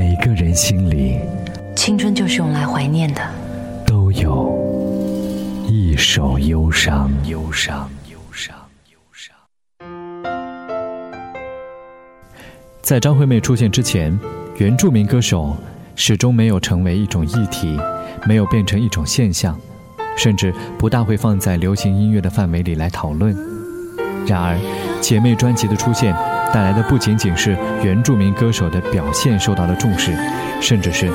每个人心里，青春就是用来怀念的，都有一首忧伤，忧伤，忧伤，忧伤。在张惠妹出现之前，原住民歌手始终没有成为一种议题，没有变成一种现象。甚至不大会放在流行音乐的范围里来讨论。然而，姐妹专辑的出现带来的不仅仅是原住民歌手的表现受到了重视甚至是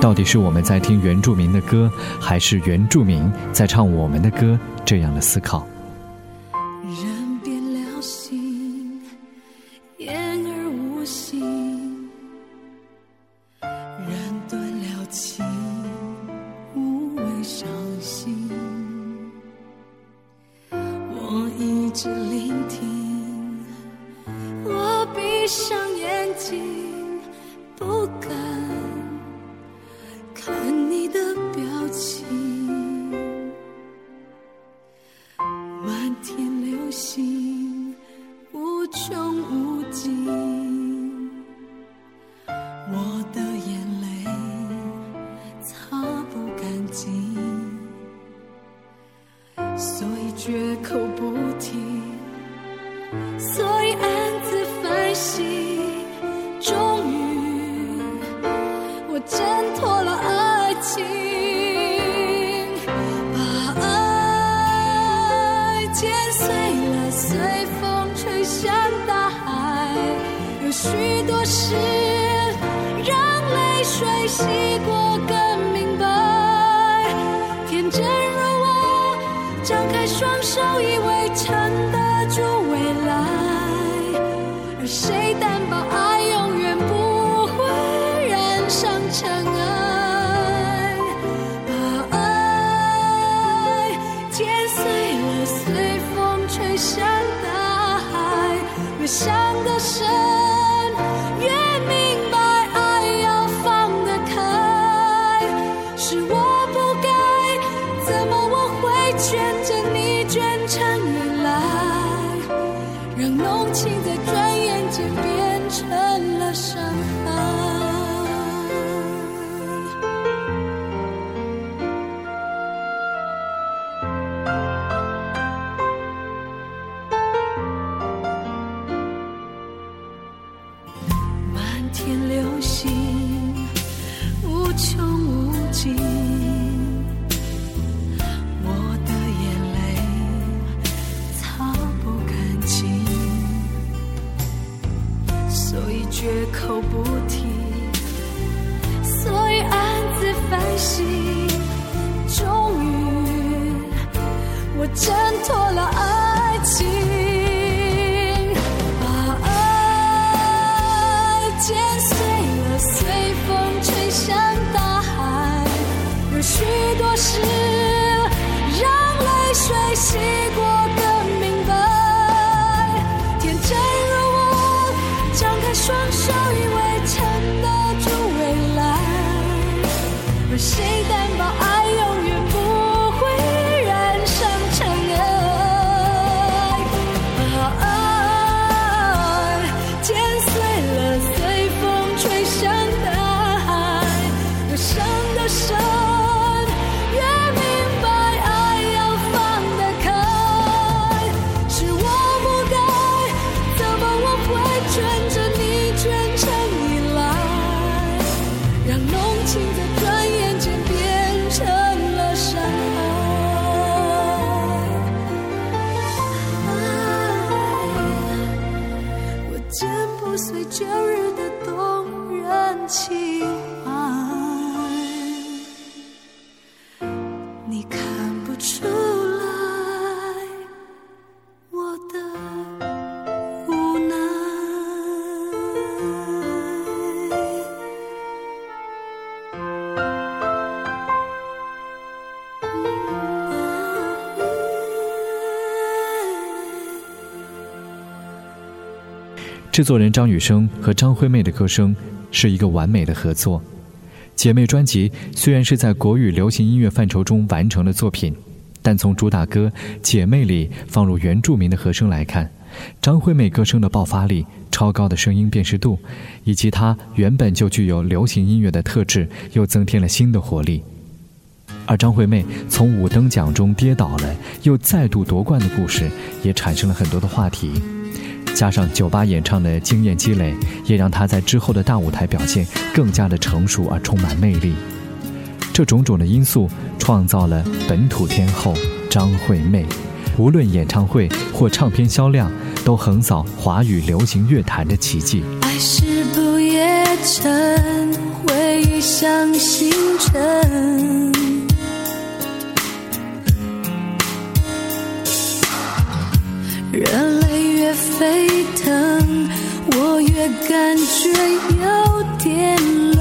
到底是我们在听原住民的歌还是原住民在唱我们的歌这样的思考。人变了心言而无信人断了情无谓伤心。wish 许多事让泪水洗过更明白天真如我张开双手以为撑得住未来而谁担保爱永远不会染上尘埃把爱剪碎了随风吹向大海越伤得深月无穷无尽。制作人张雨生和张惠妹的歌声是一个完美的合作。姐妹专辑虽然是在国语流行音乐范畴中完成的作品，但从主打歌《姐妹》里放入原住民的和声来看，张惠妹歌声的爆发力、超高的声音辨识度，以及她原本就具有流行音乐的特质，又增添了新的活力。而张惠妹从五等奖中跌倒了，又再度夺冠的故事，也产生了很多的话题。加上酒吧演唱的经验积累，也让她在之后的大舞台表现更加的成熟而充满魅力。这种种的因素创造了本土天后张惠妹，无论演唱会或唱片销量，都横扫华语流行乐坛的奇迹。爱是不夜城，回忆像星辰，人。沸腾，我越感觉有点冷。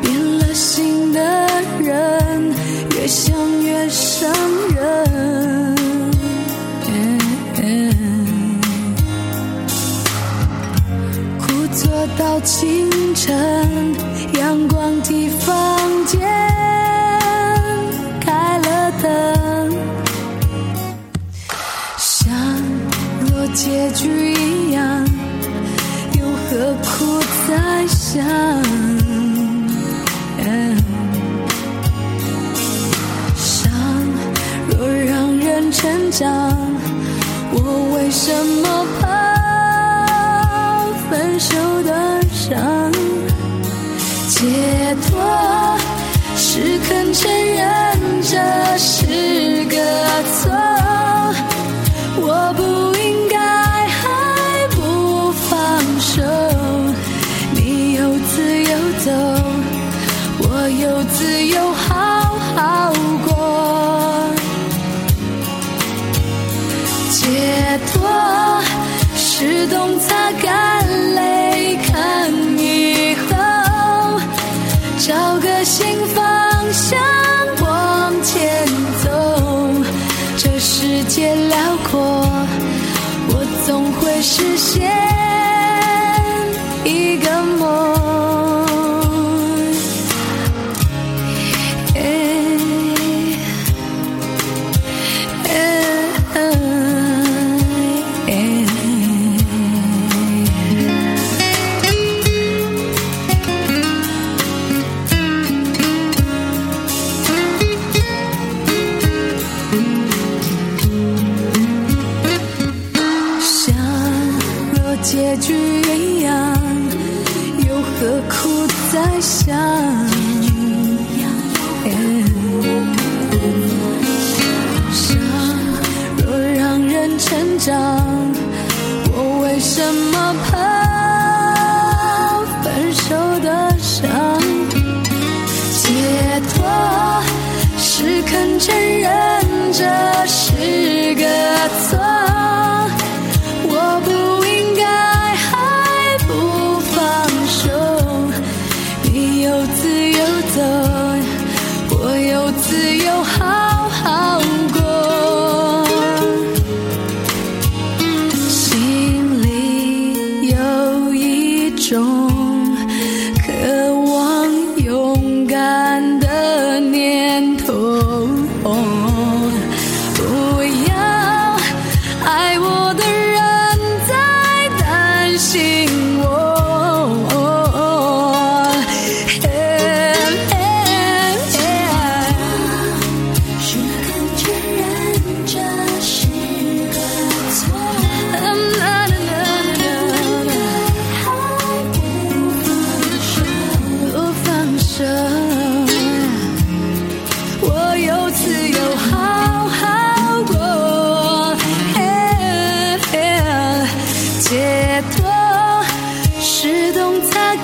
变了心的人，越想越伤人。苦坐到清晨，阳光替房间开了灯。结局一样，又何苦再想？伤若让人成长，我为什么怕分手的伤？解脱是肯承认这是个错，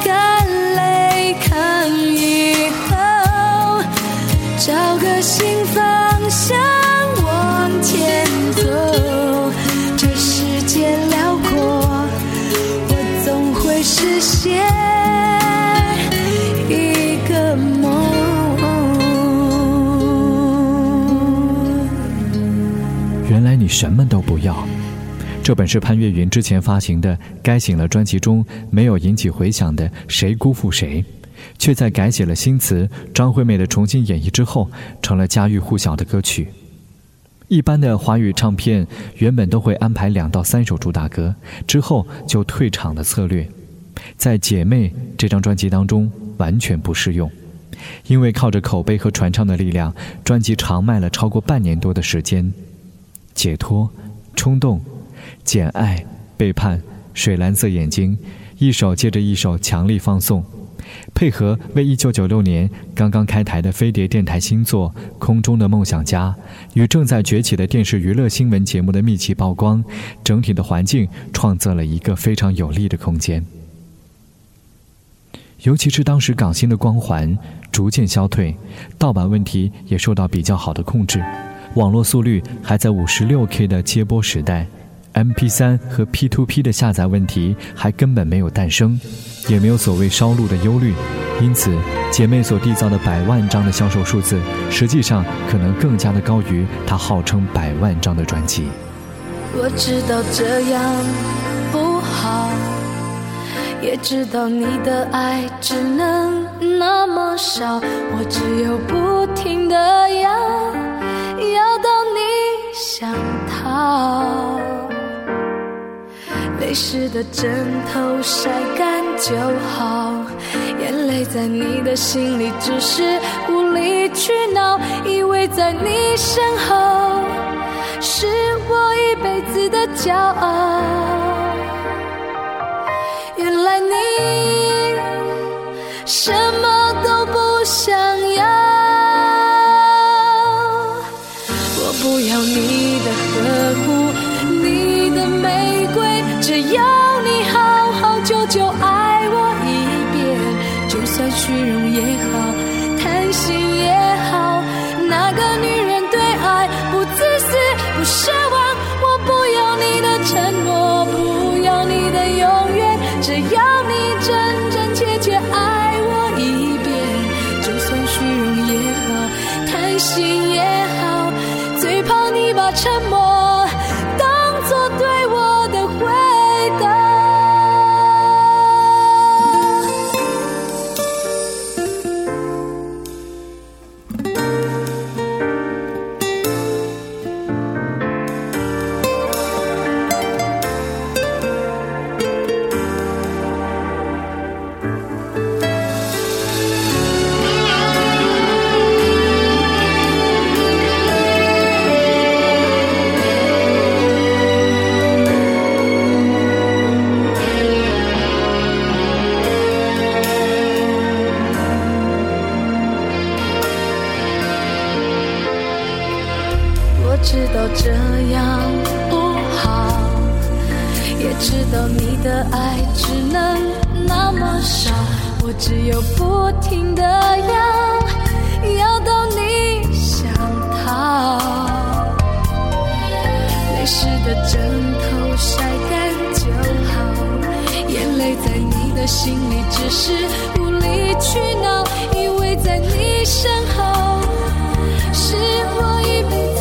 干泪看以后找个新方向往前走这世界辽阔我总会实现一个梦。原来你什么都不要。这本是潘越云之前发行的《该醒了》专辑中没有引起回响的《谁辜负谁》，却在改写了新词、张惠妹的重新演绎之后，成了家喻户晓的歌曲。一般的华语唱片原本都会安排两到三首主打歌，之后就退场的策略，在《姐妹》这张专辑当中完全不适用，因为靠着口碑和传唱的力量，专辑长卖了超过半年多的时间。解脱、冲动、简爱、背叛、水蓝色眼睛，一首接着一首强力放送。配合为1996年刚刚开台的飞碟电台新作《空中的梦想家》，与正在崛起的电视娱乐新闻节目的密集曝光，整体的环境创造了一个非常有利的空间。尤其是当时港星的光环逐渐消退，盗版问题也受到比较好的控制，网络速率还在 56K 的接播时代。MP3 和 P2P 的下载问题还根本没有诞生，也没有所谓烧录的忧虑，因此姐妹所缔造的百万张的销售数字，实际上可能更加的高于她号称百万张的专辑。我知道这样不好，也知道你的爱只能那么少，我只有不停的要，要到你想逃。泪湿的枕头晒干就好，眼泪在你的心里只是无理取闹，依偎在你身后是我一辈子的骄傲。原来你什么的枕头晒干就好，眼泪在你的心里只是无理取闹，依偎在你身后，是我一辈子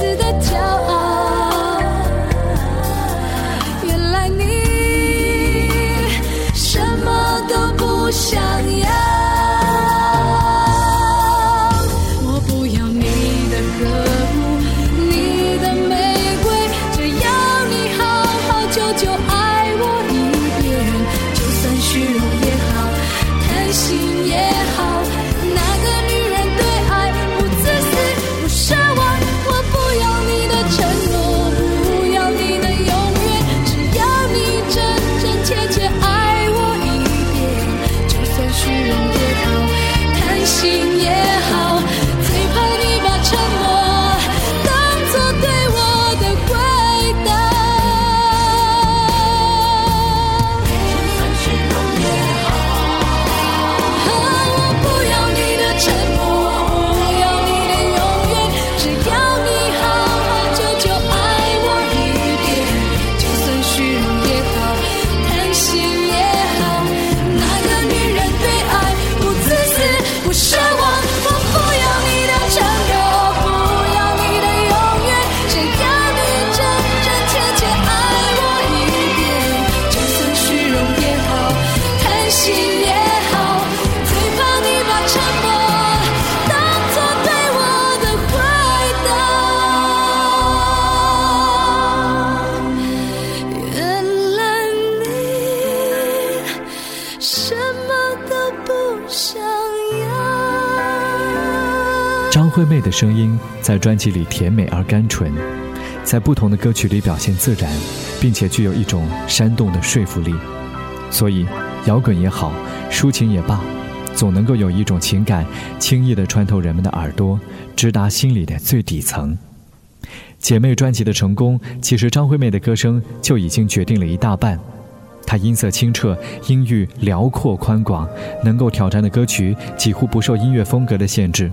惠妹的声音在专辑里甜美而甘醇，在不同的歌曲里表现自然，并且具有一种煽动的说服力。所以，摇滚也好，抒情也罢，总能够有一种情感轻易地穿透人们的耳朵，直达心里的最底层。姐妹专辑的成功，其实张惠妹的歌声就已经决定了一大半。她音色清澈，音域辽阔宽广，能够挑战的歌曲几乎不受音乐风格的限制。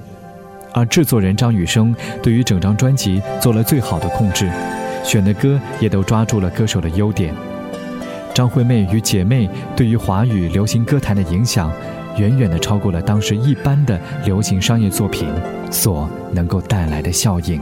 而制作人张雨生对于整张专辑做了最好的控制，选的歌也都抓住了歌手的优点。张惠妹与姐妹对于华语流行歌坛的影响，远远的超过了当时一般的流行商业作品所能够带来的效应。